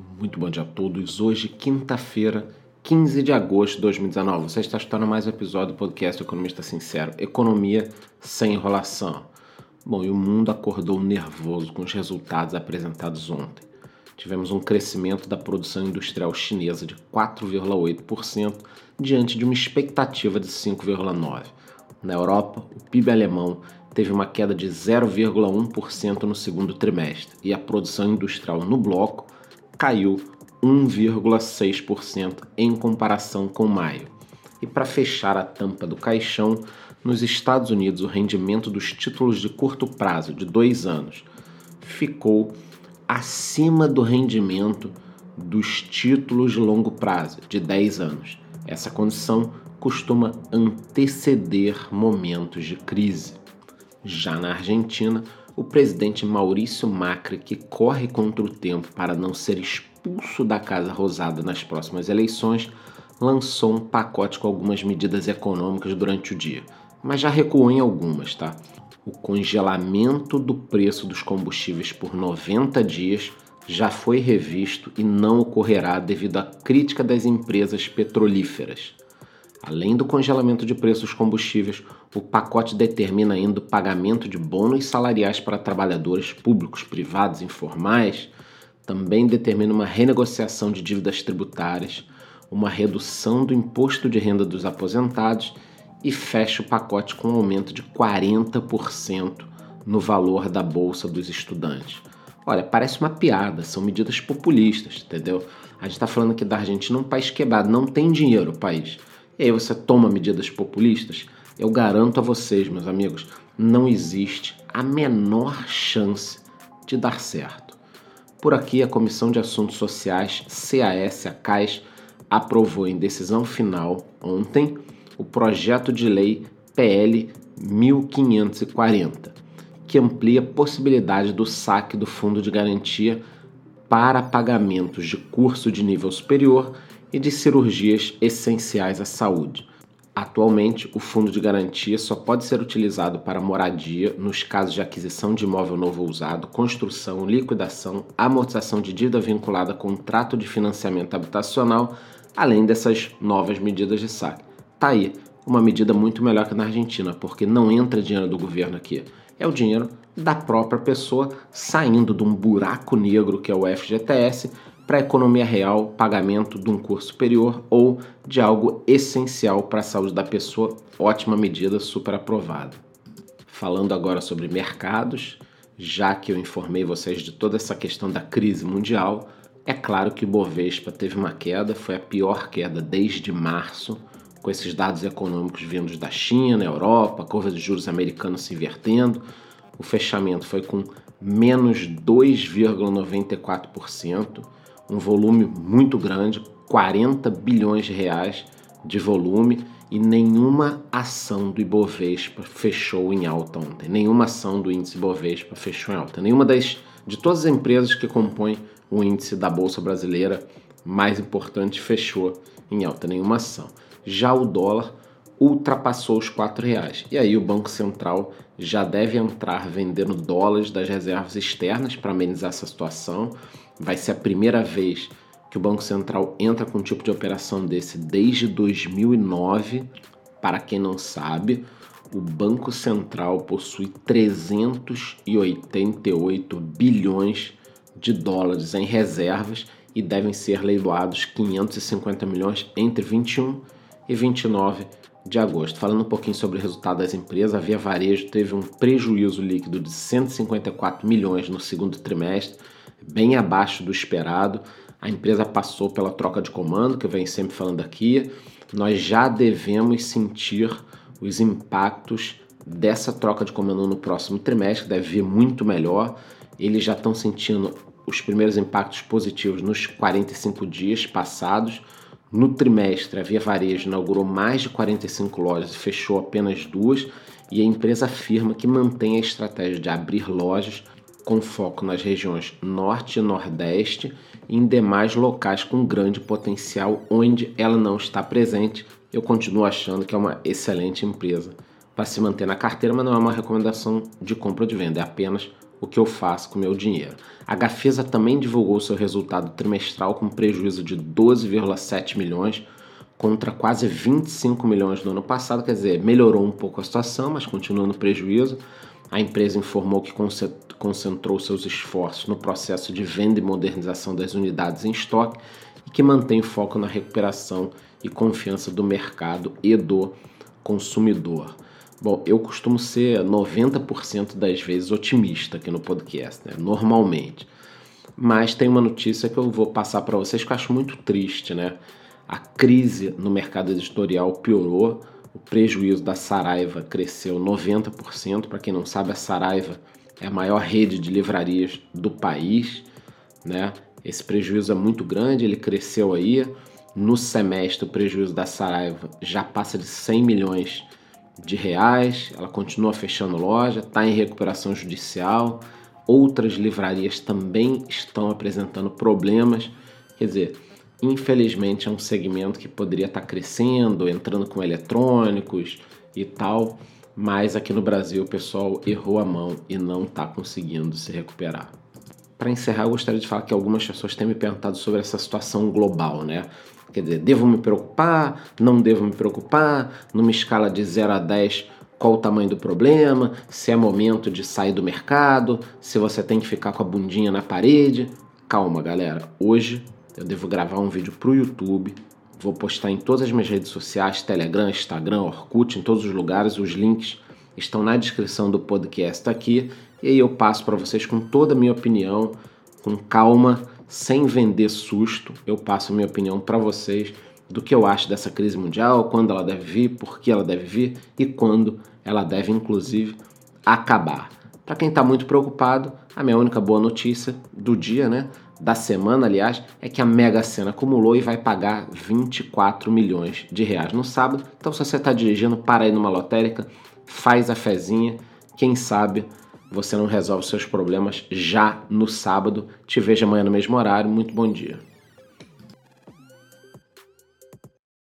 Muito bom dia a todos. Hoje, quinta-feira, 15 de agosto de 2019. Você está escutando mais um episódio do podcast Economista Sincero. Economia sem enrolação. Bom, e o mundo acordou nervoso com os resultados apresentados ontem. Tivemos um crescimento da produção industrial chinesa de 4,8% diante de uma expectativa de 5,9%. Na Europa, o PIB alemão teve uma queda de 0,1% no segundo trimestre e a produção industrial no bloco caiu 1,6% em comparação com maio. E para fechar a tampa do caixão, nos Estados Unidos o rendimento dos títulos de curto prazo de dois anos ficou acima do rendimento dos títulos de longo prazo de 10 anos. Essa condição costuma anteceder momentos de crise. Já na Argentina, o presidente Maurício Macri, que corre contra o tempo para não ser expulso da Casa Rosada nas próximas eleições, lançou um pacote com algumas medidas econômicas durante o dia, mas já recuou em algumas, tá? O congelamento do preço dos combustíveis por 90 dias já foi revisto e não ocorrerá devido à crítica das empresas petrolíferas. Além do congelamento de preços dos combustíveis, o pacote determina ainda o pagamento de bônus salariais para trabalhadores públicos, privados, informais. Também determina uma renegociação de dívidas tributárias, uma redução do imposto de renda dos aposentados e fecha o pacote com um aumento de 40% no valor da bolsa dos estudantes. Olha, parece uma piada, são medidas populistas, entendeu? A gente está falando aqui da Argentina, um país quebrado, não tem dinheiro o país e aí você toma medidas populistas, eu garanto a vocês, meus amigos, não existe a menor chance de dar certo. Por aqui, a Comissão de Assuntos Sociais, CAS, a aprovou em decisão final ontem o projeto de lei PL 1540, que amplia a possibilidade do saque do Fundo de Garantia para pagamentos de curso de nível superior e de cirurgias essenciais à saúde. Atualmente, o fundo de garantia só pode ser utilizado para moradia nos casos de aquisição de imóvel novo usado, construção, liquidação, amortização de dívida vinculada a contrato de financiamento habitacional, além dessas novas medidas de saque. Tá aí, uma medida muito melhor que na Argentina, porque não entra dinheiro do governo aqui. É o dinheiro da própria pessoa saindo de um buraco negro que é o FGTS para a economia real, pagamento de um curso superior ou de algo essencial para a saúde da pessoa. Ótima medida, super aprovada. Falando agora sobre mercados, já que eu informei vocês de toda essa questão da crise mundial, é claro que o Bovespa teve uma queda, foi a pior queda desde março, com esses dados econômicos vindos da China, Europa, curva de juros americanos se invertendo. O fechamento foi com menos 2,94% um volume muito grande, 40 bilhões de reais de volume e nenhuma ação do Ibovespa fechou em alta ontem. Nenhuma ação do índice Ibovespa fechou em alta. Nenhuma das de todas as empresas que compõem o índice da bolsa brasileira mais importante fechou em alta. Nenhuma ação. Já o dólar ultrapassou os R$ reais. E aí o Banco Central já deve entrar vendendo dólares das reservas externas para amenizar essa situação. Vai ser a primeira vez que o Banco Central entra com um tipo de operação desse desde 2009. Para quem não sabe, o Banco Central possui 388 bilhões de dólares em reservas e devem ser leiloados 550 milhões entre 21 e 29 de agosto. Falando um pouquinho sobre o resultado das empresas, a Via Varejo teve um prejuízo líquido de 154 milhões no segundo trimestre, bem abaixo do esperado. A empresa passou pela troca de comando, que eu venho sempre falando aqui. Nós já devemos sentir os impactos dessa troca de comando no próximo trimestre, deve vir muito melhor. Eles já estão sentindo os primeiros impactos positivos nos 45 dias passados no trimestre, a Via Varejo inaugurou mais de 45 lojas e fechou apenas duas, e a empresa afirma que mantém a estratégia de abrir lojas com foco nas regiões Norte e Nordeste e em demais locais com grande potencial onde ela não está presente. Eu continuo achando que é uma excelente empresa para se manter na carteira, mas não é uma recomendação de compra ou de venda, é apenas o que eu faço com meu dinheiro. A Gafesa também divulgou seu resultado trimestral com prejuízo de 12,7 milhões contra quase 25 milhões no ano passado, quer dizer, melhorou um pouco a situação, mas continua no prejuízo. A empresa informou que concentrou seus esforços no processo de venda e modernização das unidades em estoque e que mantém foco na recuperação e confiança do mercado e do consumidor. Bom, eu costumo ser 90% das vezes otimista aqui no podcast, né? normalmente. Mas tem uma notícia que eu vou passar para vocês que eu acho muito triste, né? A crise no mercado editorial piorou, o prejuízo da Saraiva cresceu 90%. Para quem não sabe, a Saraiva é a maior rede de livrarias do país, né? Esse prejuízo é muito grande, ele cresceu aí. No semestre, o prejuízo da Saraiva já passa de 100 milhões de reais, ela continua fechando loja, está em recuperação judicial. Outras livrarias também estão apresentando problemas. Quer dizer, infelizmente é um segmento que poderia estar tá crescendo, entrando com eletrônicos e tal, mas aqui no Brasil o pessoal errou a mão e não está conseguindo se recuperar. Para encerrar, eu gostaria de falar que algumas pessoas têm me perguntado sobre essa situação global, né? Quer dizer, devo me preocupar? Não devo me preocupar? Numa escala de 0 a 10, qual o tamanho do problema? Se é momento de sair do mercado? Se você tem que ficar com a bundinha na parede? Calma, galera. Hoje eu devo gravar um vídeo para o YouTube. Vou postar em todas as minhas redes sociais: Telegram, Instagram, Orkut, em todos os lugares. Os links estão na descrição do podcast aqui. E aí eu passo para vocês com toda a minha opinião, com calma sem vender susto, eu passo a minha opinião para vocês do que eu acho dessa crise mundial, quando ela deve vir, por que ela deve vir e quando ela deve, inclusive, acabar. Para quem está muito preocupado, a minha única boa notícia do dia, né, da semana, aliás, é que a Mega Sena acumulou e vai pagar 24 milhões de reais no sábado. Então, se você está dirigindo, para aí numa lotérica, faz a fezinha, quem sabe você não resolve seus problemas já no sábado. Te vejo amanhã no mesmo horário. Muito bom dia.